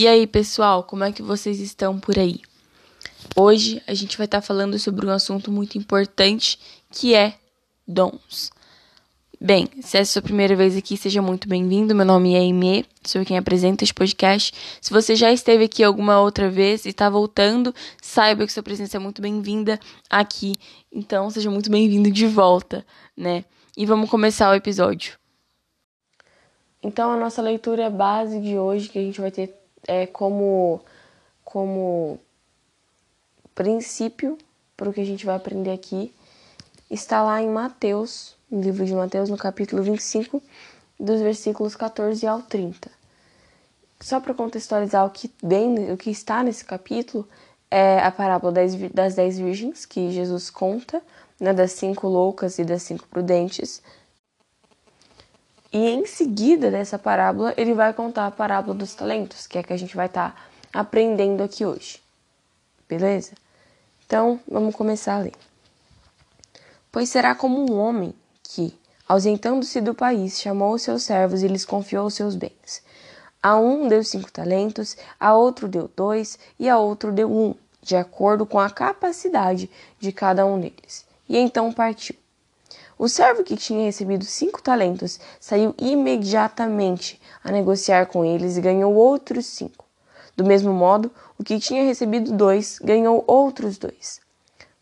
E aí, pessoal, como é que vocês estão por aí? Hoje a gente vai estar tá falando sobre um assunto muito importante que é dons. Bem, se é a sua primeira vez aqui, seja muito bem-vindo. Meu nome é Aimee, sou quem apresenta este podcast. Se você já esteve aqui alguma outra vez e está voltando, saiba que sua presença é muito bem-vinda aqui. Então, seja muito bem-vindo de volta, né? E vamos começar o episódio. Então, a nossa leitura base de hoje, que a gente vai ter é, como, como princípio para o que a gente vai aprender aqui, está lá em Mateus, no livro de Mateus, no capítulo 25, dos versículos 14 ao 30. Só para contextualizar o que, bem, o que está nesse capítulo, é a parábola das, das dez virgens que Jesus conta, né, das cinco loucas e das cinco prudentes. E em seguida dessa parábola, ele vai contar a parábola dos talentos, que é que a gente vai estar tá aprendendo aqui hoje. Beleza? Então, vamos começar a ler. Pois será como um homem que, ausentando-se do país, chamou os seus servos e lhes confiou os seus bens. A um deu cinco talentos, a outro deu dois e a outro deu um, de acordo com a capacidade de cada um deles. E então partiu. O servo que tinha recebido cinco talentos saiu imediatamente a negociar com eles e ganhou outros cinco. Do mesmo modo, o que tinha recebido dois ganhou outros dois.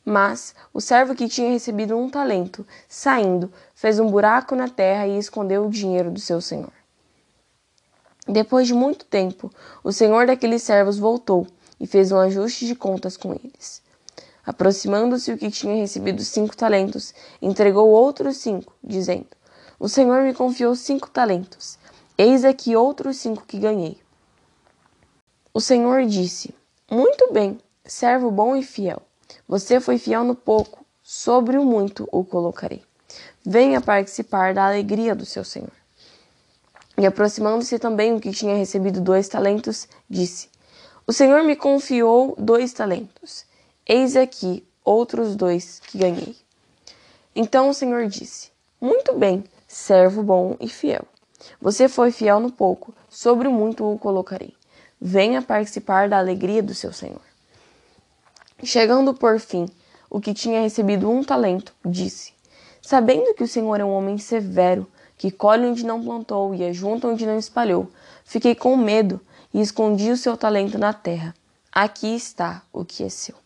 Mas o servo que tinha recebido um talento, saindo, fez um buraco na terra e escondeu o dinheiro do seu senhor. Depois de muito tempo, o senhor daqueles servos voltou e fez um ajuste de contas com eles. Aproximando-se o que tinha recebido cinco talentos, entregou outros cinco, dizendo: O Senhor me confiou cinco talentos. Eis aqui outros cinco que ganhei. O Senhor disse: Muito bem, servo bom e fiel. Você foi fiel no pouco, sobre o muito o colocarei. Venha participar da alegria do seu Senhor. E aproximando-se também o que tinha recebido dois talentos, disse: O Senhor me confiou dois talentos. Eis aqui outros dois que ganhei. Então o Senhor disse: Muito bem, servo bom e fiel. Você foi fiel no pouco, sobre o muito o colocarei. Venha participar da alegria do seu Senhor. Chegando por fim, o que tinha recebido um talento, disse: Sabendo que o Senhor é um homem severo, que colhe onde não plantou e ajunta onde não espalhou, fiquei com medo e escondi o seu talento na terra. Aqui está o que é seu.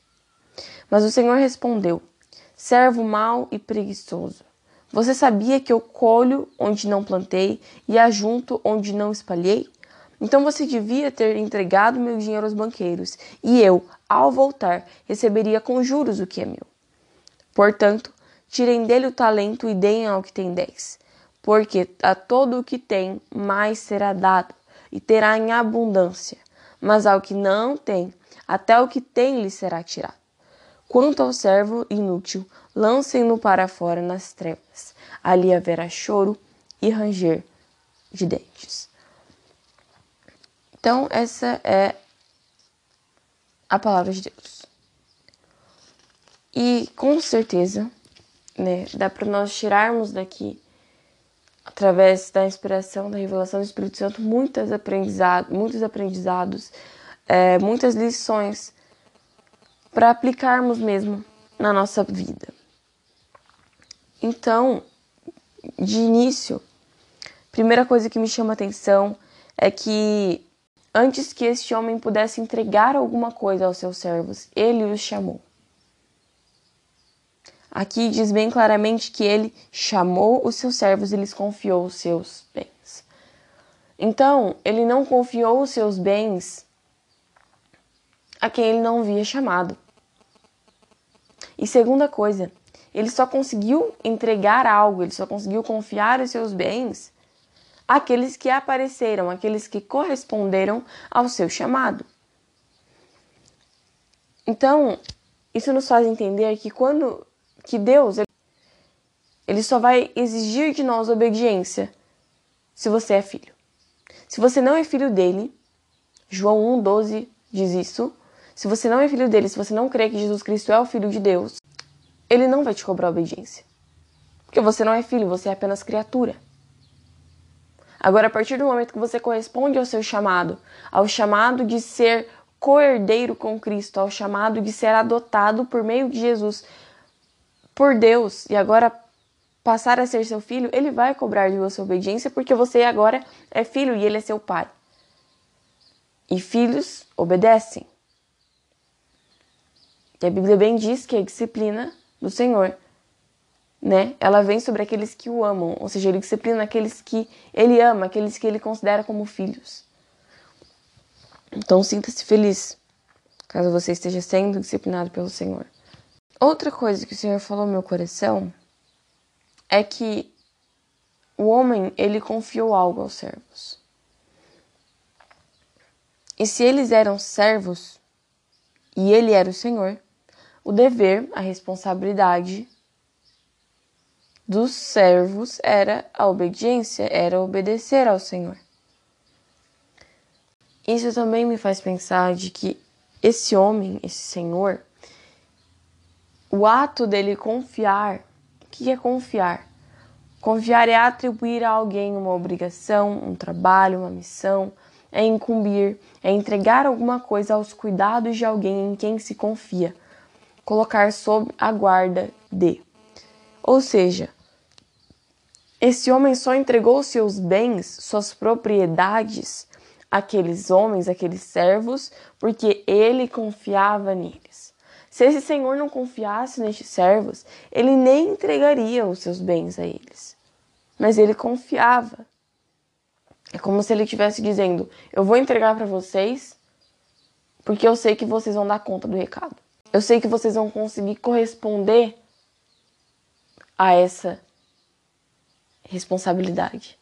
Mas o Senhor respondeu: Servo mau e preguiçoso. Você sabia que eu colho onde não plantei e ajunto onde não espalhei? Então você devia ter entregado meu dinheiro aos banqueiros, e eu, ao voltar, receberia com juros o que é meu. Portanto, tirem dele o talento e deem ao que tem dez, porque a todo o que tem mais será dado, e terá em abundância, mas ao que não tem, até o que tem lhe será tirado. Quanto ao servo inútil, lancem-no para fora nas trevas. Ali haverá choro e ranger de dentes. Então, essa é a palavra de Deus. E com certeza, né, dá para nós tirarmos daqui, através da inspiração, da revelação do Espírito Santo, muitas aprendizado, muitos aprendizados, é, muitas lições para aplicarmos mesmo na nossa vida. Então, de início, primeira coisa que me chama atenção é que antes que este homem pudesse entregar alguma coisa aos seus servos, ele os chamou. Aqui diz bem claramente que ele chamou os seus servos e lhes confiou os seus bens. Então, ele não confiou os seus bens a quem ele não via chamado. E segunda coisa, ele só conseguiu entregar algo, ele só conseguiu confiar os seus bens àqueles que apareceram, aqueles que corresponderam ao seu chamado. Então, isso nos faz entender que quando que Deus ele só vai exigir de nós obediência se você é filho. Se você não é filho dele, João 1:12 diz isso, se você não é filho dele, se você não crê que Jesus Cristo é o Filho de Deus, ele não vai te cobrar obediência. Porque você não é filho, você é apenas criatura. Agora, a partir do momento que você corresponde ao seu chamado, ao chamado de ser co-herdeiro com Cristo, ao chamado de ser adotado por meio de Jesus por Deus e agora passar a ser seu filho, ele vai cobrar de você obediência porque você agora é filho e ele é seu pai. E filhos obedecem. E a Bíblia bem diz que a disciplina do Senhor né? Ela vem sobre aqueles que o amam, ou seja, ele disciplina aqueles que ele ama, aqueles que ele considera como filhos. Então sinta-se feliz, caso você esteja sendo disciplinado pelo Senhor. Outra coisa que o Senhor falou no meu coração é que o homem, ele confiou algo aos servos. E se eles eram servos e ele era o Senhor, o dever, a responsabilidade dos servos era a obediência, era obedecer ao Senhor. Isso também me faz pensar de que esse homem, esse senhor, o ato dele confiar, o que é confiar? Confiar é atribuir a alguém uma obrigação, um trabalho, uma missão, é incumbir, é entregar alguma coisa aos cuidados de alguém em quem se confia, colocar sob a guarda de. Ou seja, esse homem só entregou seus bens, suas propriedades àqueles homens, àqueles servos, porque ele confiava neles. Se esse senhor não confiasse nestes servos, ele nem entregaria os seus bens a eles. Mas ele confiava. É como se ele estivesse dizendo: Eu vou entregar para vocês, porque eu sei que vocês vão dar conta do recado. Eu sei que vocês vão conseguir corresponder a essa responsabilidade.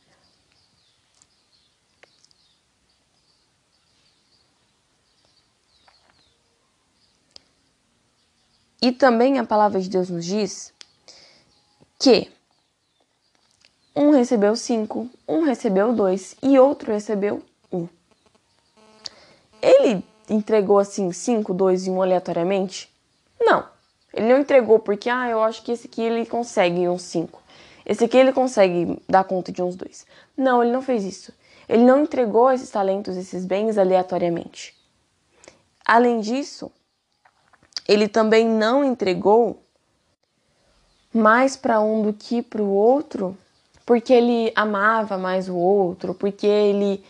E também a palavra de Deus nos diz que um recebeu cinco, um recebeu dois e outro recebeu um. Ele entregou assim cinco, dois e um aleatoriamente? Não. Ele não entregou porque, ah, eu acho que esse aqui ele consegue um cinco. Esse aqui ele consegue dar conta de uns dois. Não, ele não fez isso. Ele não entregou esses talentos, esses bens aleatoriamente. Além disso, ele também não entregou mais para um do que para o outro, porque ele amava mais o outro, porque ele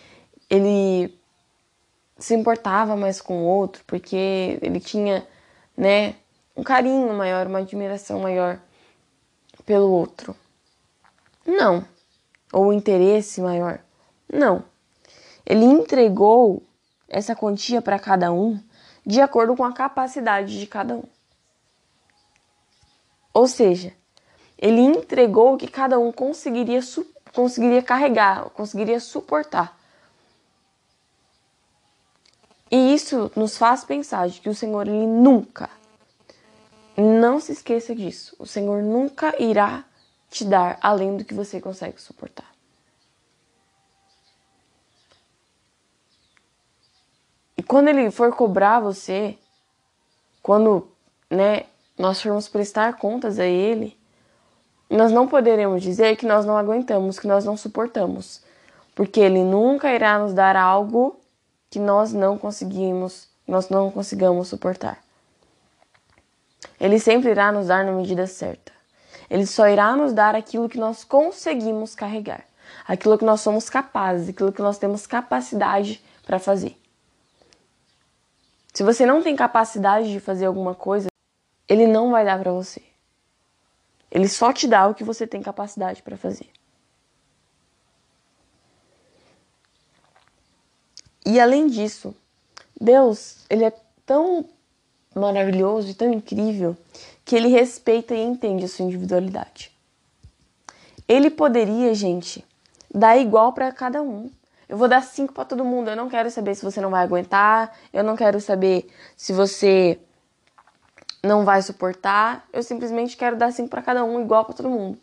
ele se importava mais com o outro, porque ele tinha, né, um carinho maior, uma admiração maior pelo outro. Não. Ou interesse maior? Não. Ele entregou essa quantia para cada um de acordo com a capacidade de cada um. Ou seja, ele entregou o que cada um conseguiria, conseguiria carregar, conseguiria suportar. E isso nos faz pensar de que o Senhor ele nunca, não se esqueça disso, o Senhor nunca irá te dar além do que você consegue suportar. E quando ele for cobrar você, quando, né, nós formos prestar contas a ele, nós não poderemos dizer que nós não aguentamos, que nós não suportamos, porque ele nunca irá nos dar algo que nós não conseguimos, nós não consigamos suportar. Ele sempre irá nos dar na medida certa. Ele só irá nos dar aquilo que nós conseguimos carregar, aquilo que nós somos capazes, aquilo que nós temos capacidade para fazer. Se você não tem capacidade de fazer alguma coisa, ele não vai dar para você. Ele só te dá o que você tem capacidade para fazer. E além disso, Deus, ele é tão maravilhoso e tão incrível que ele respeita e entende a sua individualidade. Ele poderia, gente, dar igual para cada um. Eu vou dar cinco para todo mundo. Eu não quero saber se você não vai aguentar. Eu não quero saber se você não vai suportar. Eu simplesmente quero dar cinco para cada um, igual para todo mundo.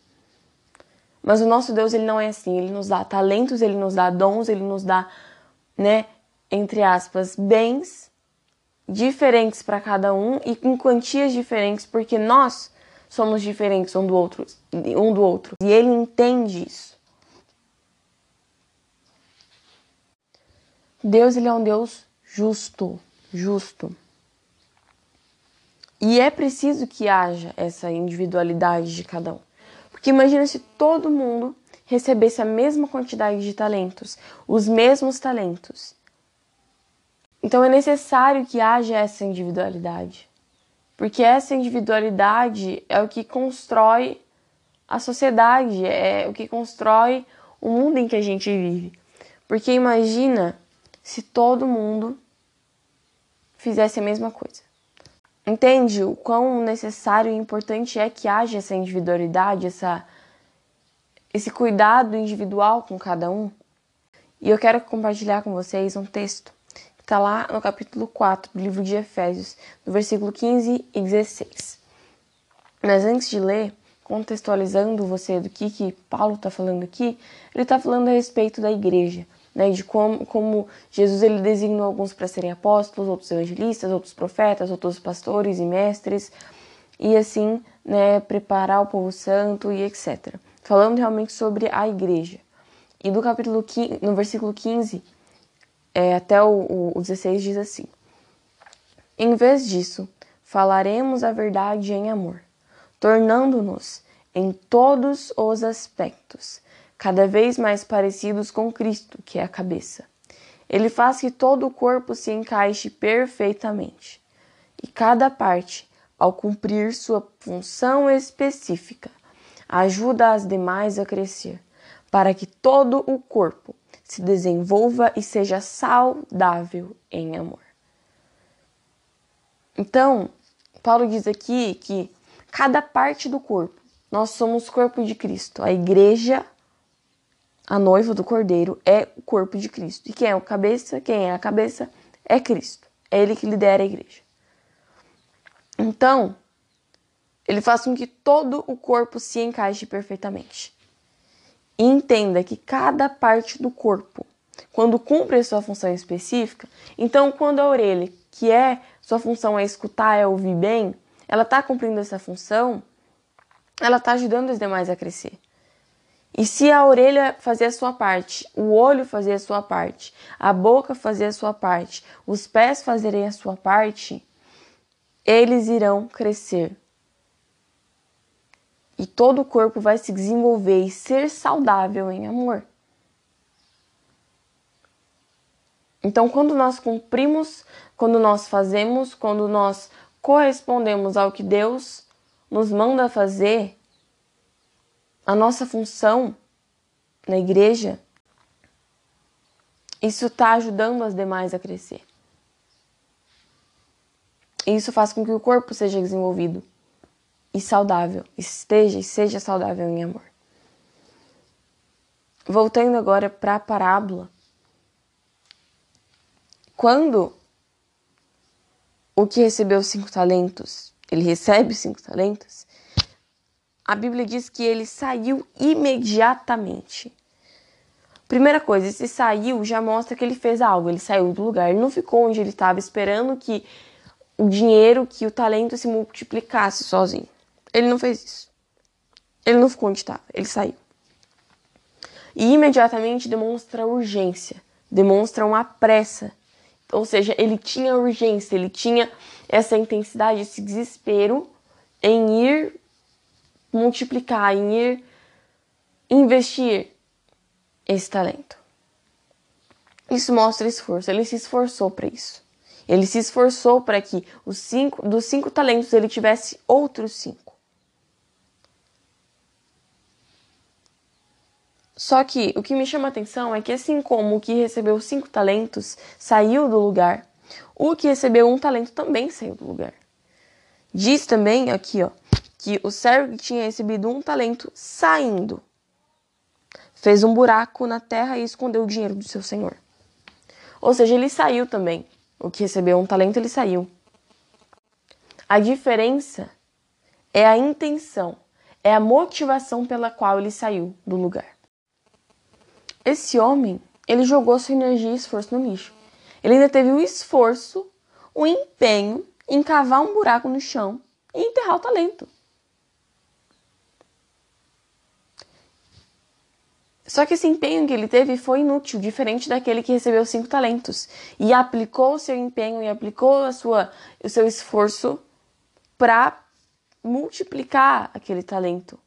Mas o nosso Deus, ele não é assim. Ele nos dá talentos, ele nos dá dons, ele nos dá, né, entre aspas, bens diferentes para cada um e em quantias diferentes, porque nós somos diferentes um do outro, um do outro. E ele entende isso. Deus ele é um Deus justo, justo. E é preciso que haja essa individualidade de cada um. Porque imagina se todo mundo recebesse a mesma quantidade de talentos, os mesmos talentos. Então é necessário que haja essa individualidade. Porque essa individualidade é o que constrói a sociedade, é o que constrói o mundo em que a gente vive. Porque imagina se todo mundo fizesse a mesma coisa. Entende o quão necessário e importante é que haja essa individualidade, essa, esse cuidado individual com cada um? E eu quero compartilhar com vocês um texto está lá no capítulo 4 do livro de Efésios, no versículo 15 e 16. Mas antes de ler, contextualizando você do que, que Paulo está falando aqui, ele está falando a respeito da igreja, né, de como, como Jesus ele designou alguns para serem apóstolos, outros evangelistas, outros profetas, outros pastores e mestres, e assim né, preparar o povo santo e etc. Falando realmente sobre a igreja. E do capítulo 15, no versículo 15 é, até o, o 16 diz assim: Em vez disso, falaremos a verdade em amor, tornando-nos em todos os aspectos cada vez mais parecidos com Cristo, que é a cabeça. Ele faz que todo o corpo se encaixe perfeitamente. E cada parte, ao cumprir sua função específica, ajuda as demais a crescer, para que todo o corpo se desenvolva e seja saudável em amor. Então, Paulo diz aqui que cada parte do corpo, nós somos corpo de Cristo, a igreja a noiva do cordeiro é o corpo de Cristo. E quem é o cabeça? Quem é a cabeça? É Cristo. É ele que lidera a igreja. Então, ele faz com que todo o corpo se encaixe perfeitamente. E entenda que cada parte do corpo, quando cumpre a sua função específica, então quando a orelha, que é sua função é escutar, é ouvir bem, ela está cumprindo essa função, ela está ajudando os demais a crescer. E se a orelha fazer a sua parte, o olho fazer a sua parte, a boca fazer a sua parte, os pés fazerem a sua parte, eles irão crescer. E todo o corpo vai se desenvolver e ser saudável em amor. Então, quando nós cumprimos, quando nós fazemos, quando nós correspondemos ao que Deus nos manda fazer, a nossa função na igreja, isso está ajudando as demais a crescer. E isso faz com que o corpo seja desenvolvido e saudável, esteja e seja saudável em amor. Voltando agora para a parábola. Quando o que recebeu cinco talentos, ele recebe cinco talentos, a Bíblia diz que ele saiu imediatamente. Primeira coisa, esse saiu já mostra que ele fez algo, ele saiu do lugar, ele não ficou onde ele estava esperando que o dinheiro, que o talento se multiplicasse sozinho. Ele não fez isso. Ele não ficou onde estava, ele saiu. E imediatamente demonstra urgência, demonstra uma pressa. Ou seja, ele tinha urgência, ele tinha essa intensidade, esse desespero em ir multiplicar, em ir investir esse talento. Isso mostra esforço. Ele se esforçou para isso. Ele se esforçou para que os cinco, dos cinco talentos ele tivesse outros cinco. Só que o que me chama a atenção é que, assim como o que recebeu cinco talentos saiu do lugar, o que recebeu um talento também saiu do lugar. Diz também aqui, ó, que o servo que tinha recebido um talento saindo fez um buraco na terra e escondeu o dinheiro do seu senhor. Ou seja, ele saiu também. O que recebeu um talento, ele saiu. A diferença é a intenção, é a motivação pela qual ele saiu do lugar. Esse homem, ele jogou sua energia e esforço no lixo. Ele ainda teve o esforço, o empenho em cavar um buraco no chão e enterrar o talento. Só que esse empenho que ele teve foi inútil, diferente daquele que recebeu cinco talentos e aplicou o seu empenho e aplicou a sua, o seu esforço para multiplicar aquele talento.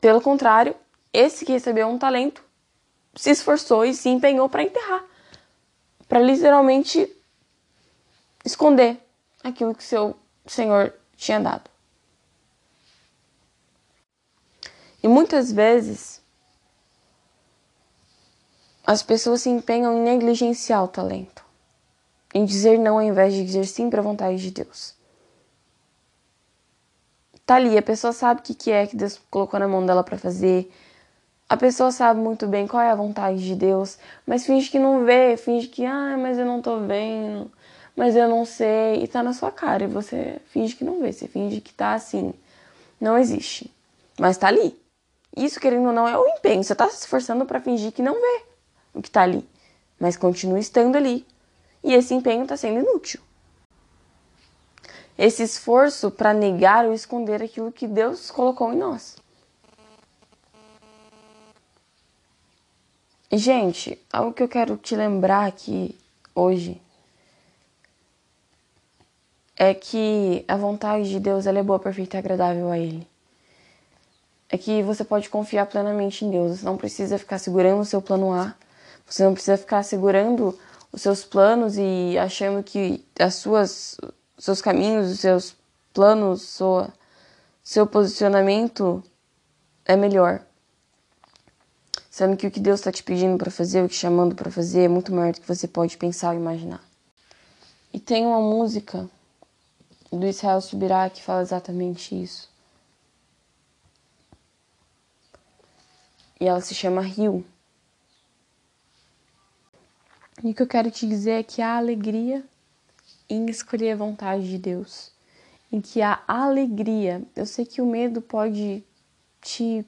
Pelo contrário, esse que recebeu um talento se esforçou e se empenhou para enterrar, para literalmente esconder aquilo que seu Senhor tinha dado. E muitas vezes as pessoas se empenham em negligenciar o talento, em dizer não ao invés de dizer sim para a vontade de Deus. Tá ali, a pessoa sabe o que, que é que Deus colocou na mão dela para fazer. A pessoa sabe muito bem qual é a vontade de Deus, mas finge que não vê, finge que, ah, mas eu não tô vendo, mas eu não sei, e tá na sua cara, e você finge que não vê, você finge que tá assim, não existe, mas tá ali. Isso, querendo ou não, é o empenho, você tá se esforçando para fingir que não vê o que tá ali, mas continua estando ali, e esse empenho tá sendo inútil esse esforço para negar ou esconder aquilo que Deus colocou em nós. Gente, algo que eu quero te lembrar aqui hoje é que a vontade de Deus é boa, perfeita e agradável a Ele. É que você pode confiar plenamente em Deus. Você não precisa ficar segurando o seu plano A. Você não precisa ficar segurando os seus planos e achando que as suas seus caminhos, os seus planos, sua, seu posicionamento é melhor. Sendo que o que Deus está te pedindo para fazer, o que chamando para fazer, é muito maior do que você pode pensar ou imaginar. E tem uma música do Israel Subirá que fala exatamente isso. E ela se chama Rio. E o que eu quero te dizer é que a alegria em escolher a vontade de Deus, em que há alegria. Eu sei que o medo pode te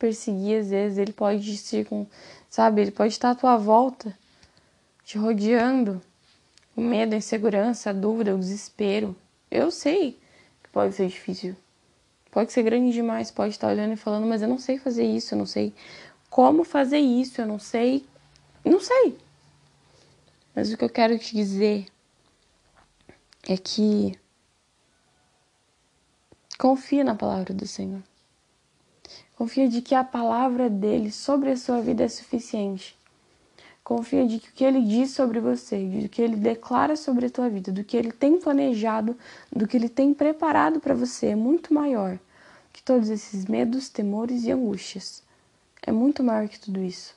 perseguir às vezes, ele pode te com, sabe, ele pode estar à tua volta, te rodeando. O medo, a insegurança, a dúvida, o desespero. Eu sei que pode ser difícil. Pode ser grande demais, pode estar olhando e falando, mas eu não sei fazer isso, eu não sei como fazer isso, eu não sei. Não sei. Mas o que eu quero te dizer é que confia na palavra do Senhor. Confia de que a palavra dele sobre a sua vida é suficiente. Confia de que o que ele diz sobre você, de que ele declara sobre a tua vida, do que ele tem planejado, do que ele tem preparado para você é muito maior que todos esses medos, temores e angústias. É muito maior que tudo isso.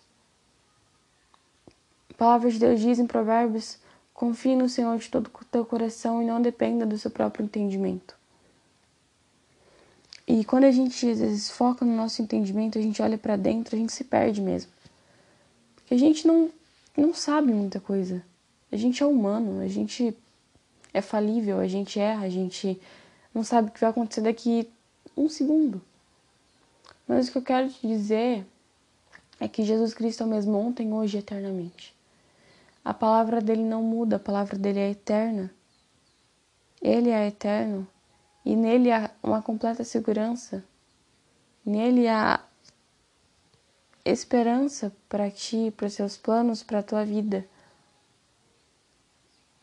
A palavra de Deus diz em Provérbios Confie no Senhor de todo o teu coração e não dependa do seu próprio entendimento. E quando a gente às vezes foca no nosso entendimento, a gente olha para dentro, a gente se perde mesmo. Porque a gente não, não sabe muita coisa. A gente é humano, a gente é falível, a gente erra, a gente não sabe o que vai acontecer daqui um segundo. Mas o que eu quero te dizer é que Jesus Cristo é o mesmo ontem, hoje e eternamente. A palavra dele não muda, a palavra dele é eterna. Ele é eterno e nele há uma completa segurança. Nele há esperança para ti, para os seus planos, para a tua vida.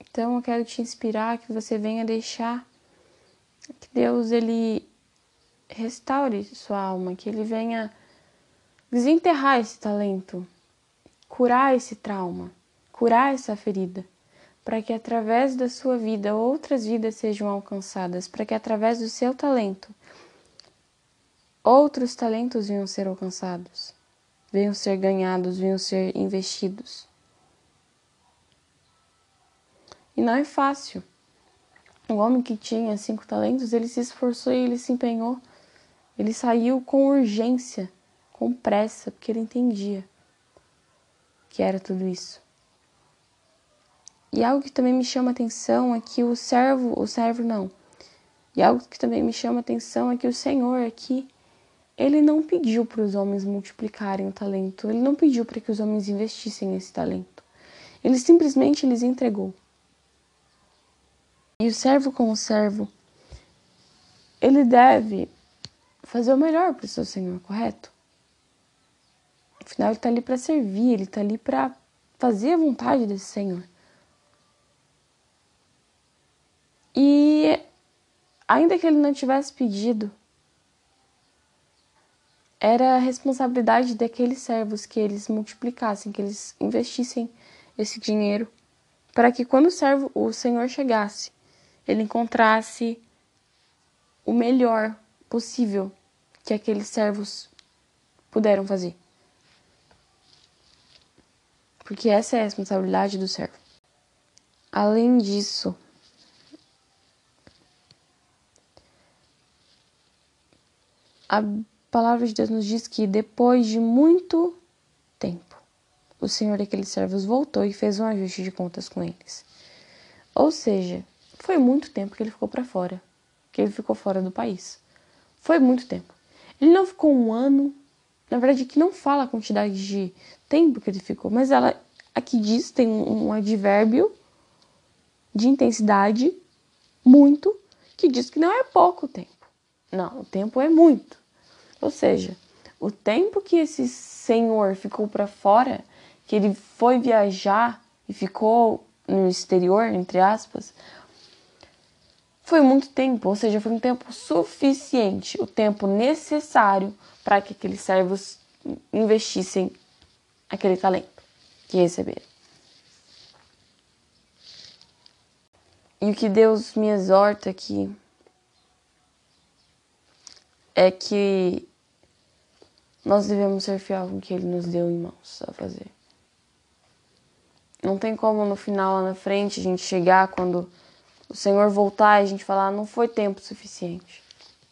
Então eu quero te inspirar que você venha deixar que Deus ele restaure sua alma, que ele venha desenterrar esse talento, curar esse trauma curar essa ferida, para que através da sua vida outras vidas sejam alcançadas, para que através do seu talento outros talentos venham ser alcançados, venham ser ganhados, venham ser investidos. E não é fácil. O homem que tinha cinco talentos, ele se esforçou e ele se empenhou. Ele saiu com urgência, com pressa, porque ele entendia que era tudo isso. E algo que também me chama atenção é que o servo, o servo não. E algo que também me chama atenção é que o Senhor aqui, ele não pediu para os homens multiplicarem o talento, ele não pediu para que os homens investissem nesse talento. Ele simplesmente lhes entregou. E o servo como servo, ele deve fazer o melhor para o seu Senhor, correto? Afinal, ele está ali para servir, ele está ali para fazer a vontade desse Senhor. E ainda que ele não tivesse pedido, era a responsabilidade daqueles servos que eles multiplicassem, que eles investissem esse dinheiro, para que quando o servo, o Senhor chegasse, ele encontrasse o melhor possível que aqueles servos puderam fazer. Porque essa é a responsabilidade do servo. Além disso, a palavra de Deus nos diz que depois de muito tempo, o senhor daqueles servos voltou e fez um ajuste de contas com eles. Ou seja, foi muito tempo que ele ficou para fora, que ele ficou fora do país. Foi muito tempo. Ele não ficou um ano, na verdade, que não fala a quantidade de tempo que ele ficou, mas ela aqui diz, tem um advérbio de intensidade muito, que diz que não é pouco tempo. Não, o tempo é muito. Ou seja, o tempo que esse senhor ficou para fora, que ele foi viajar e ficou no exterior, entre aspas, foi muito tempo, ou seja, foi um tempo suficiente, o tempo necessário para que aqueles servos investissem aquele talento que receberam. E o que Deus me exorta aqui é que nós devemos ser fiel com o que Ele nos deu em mãos a fazer. Não tem como no final, lá na frente, a gente chegar quando o Senhor voltar e a gente falar, ah, não foi tempo suficiente.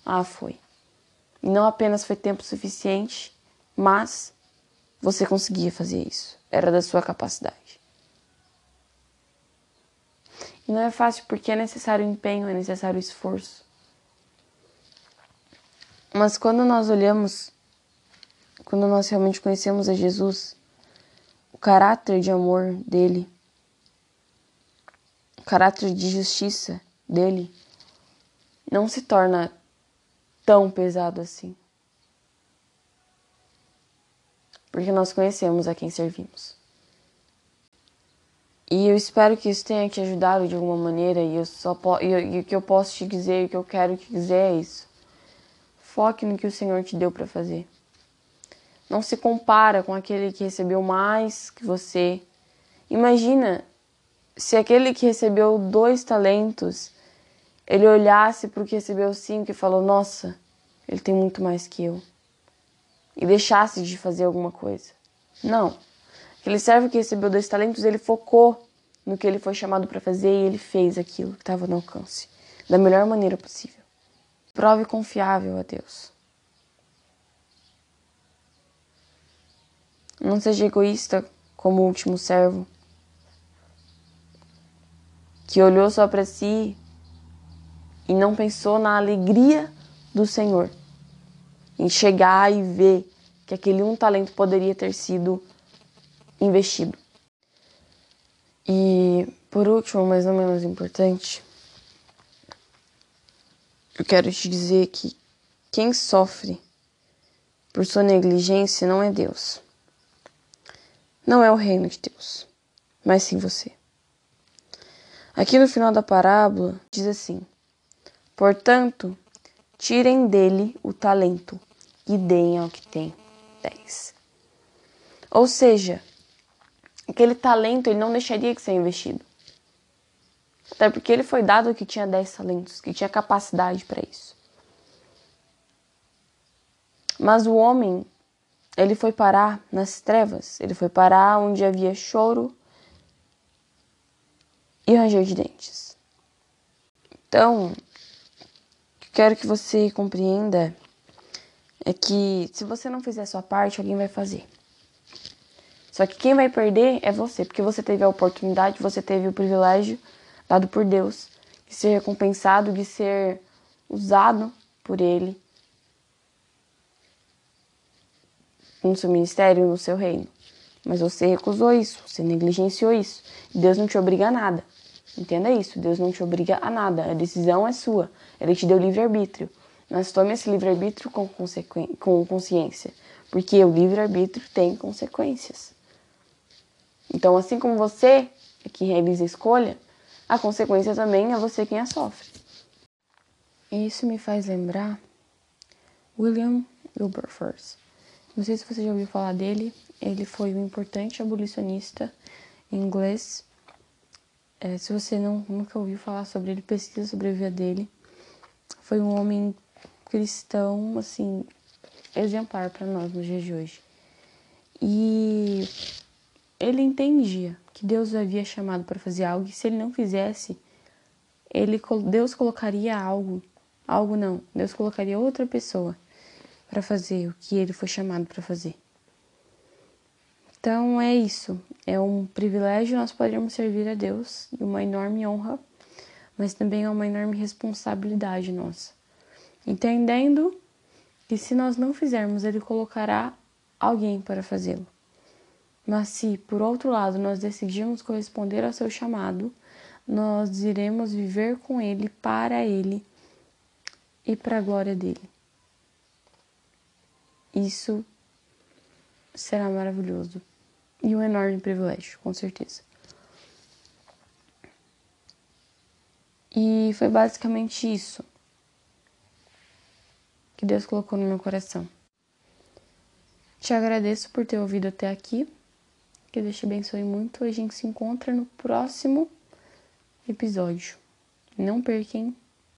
Ah, foi. E não apenas foi tempo suficiente, mas você conseguia fazer isso. Era da sua capacidade. E não é fácil porque é necessário empenho, é necessário esforço. Mas quando nós olhamos quando nós realmente conhecemos a Jesus, o caráter de amor dele, o caráter de justiça dele, não se torna tão pesado assim. Porque nós conhecemos a quem servimos. E eu espero que isso tenha te ajudado de alguma maneira. E eu só e o que eu posso te dizer, o que eu quero te dizer é isso. Foque no que o Senhor te deu para fazer. Não se compara com aquele que recebeu mais que você. Imagina se aquele que recebeu dois talentos, ele olhasse para o que recebeu cinco e falou: Nossa, ele tem muito mais que eu. E deixasse de fazer alguma coisa. Não. Aquele servo que recebeu dois talentos, ele focou no que ele foi chamado para fazer e ele fez aquilo que estava no alcance, da melhor maneira possível. Prove confiável a Deus. Não seja egoísta como o último servo, que olhou só para si e não pensou na alegria do Senhor, em chegar e ver que aquele um talento poderia ter sido investido. E por último, mas não menos importante, eu quero te dizer que quem sofre por sua negligência não é Deus não é o reino de Deus, mas sim você. Aqui no final da parábola diz assim: Portanto, tirem dele o talento e deem ao que tem dez. Ou seja, aquele talento ele não deixaria de ser investido. Até porque ele foi dado que tinha dez talentos, que tinha capacidade para isso. Mas o homem ele foi parar nas trevas, ele foi parar onde havia choro e ranger de dentes. Então, quero que você compreenda é que se você não fizer a sua parte, alguém vai fazer. Só que quem vai perder é você, porque você teve a oportunidade, você teve o privilégio dado por Deus de ser recompensado, de ser usado por Ele no seu ministério, no seu reino. Mas você recusou isso, você negligenciou isso. Deus não te obriga a nada. Entenda isso, Deus não te obriga a nada. A decisão é sua. Ele te deu livre-arbítrio. Mas tome esse livre-arbítrio com, com consciência. Porque o livre-arbítrio tem consequências. Então, assim como você é que realiza a escolha, a consequência também é você quem a sofre. Isso me faz lembrar William Wilberforce. Não sei se você já ouviu falar dele. Ele foi um importante abolicionista inglês. É, se você não, nunca ouviu falar sobre ele, pesquisa sobre a vida dele. Foi um homem cristão, assim, exemplar para nós nos dias de hoje. E ele entendia que Deus o havia chamado para fazer algo e se ele não fizesse, ele Deus colocaria algo, algo não, Deus colocaria outra pessoa para fazer o que ele foi chamado para fazer. Então é isso, é um privilégio nós podermos servir a Deus e uma enorme honra, mas também é uma enorme responsabilidade nossa. Entendendo que se nós não fizermos, ele colocará alguém para fazê-lo. Mas se, por outro lado, nós decidirmos corresponder ao seu chamado, nós iremos viver com ele, para ele e para a glória dele. Isso será maravilhoso e um enorme privilégio, com certeza. E foi basicamente isso que Deus colocou no meu coração. Te agradeço por ter ouvido até aqui. Que Deus te abençoe muito. A gente se encontra no próximo episódio. Não perquem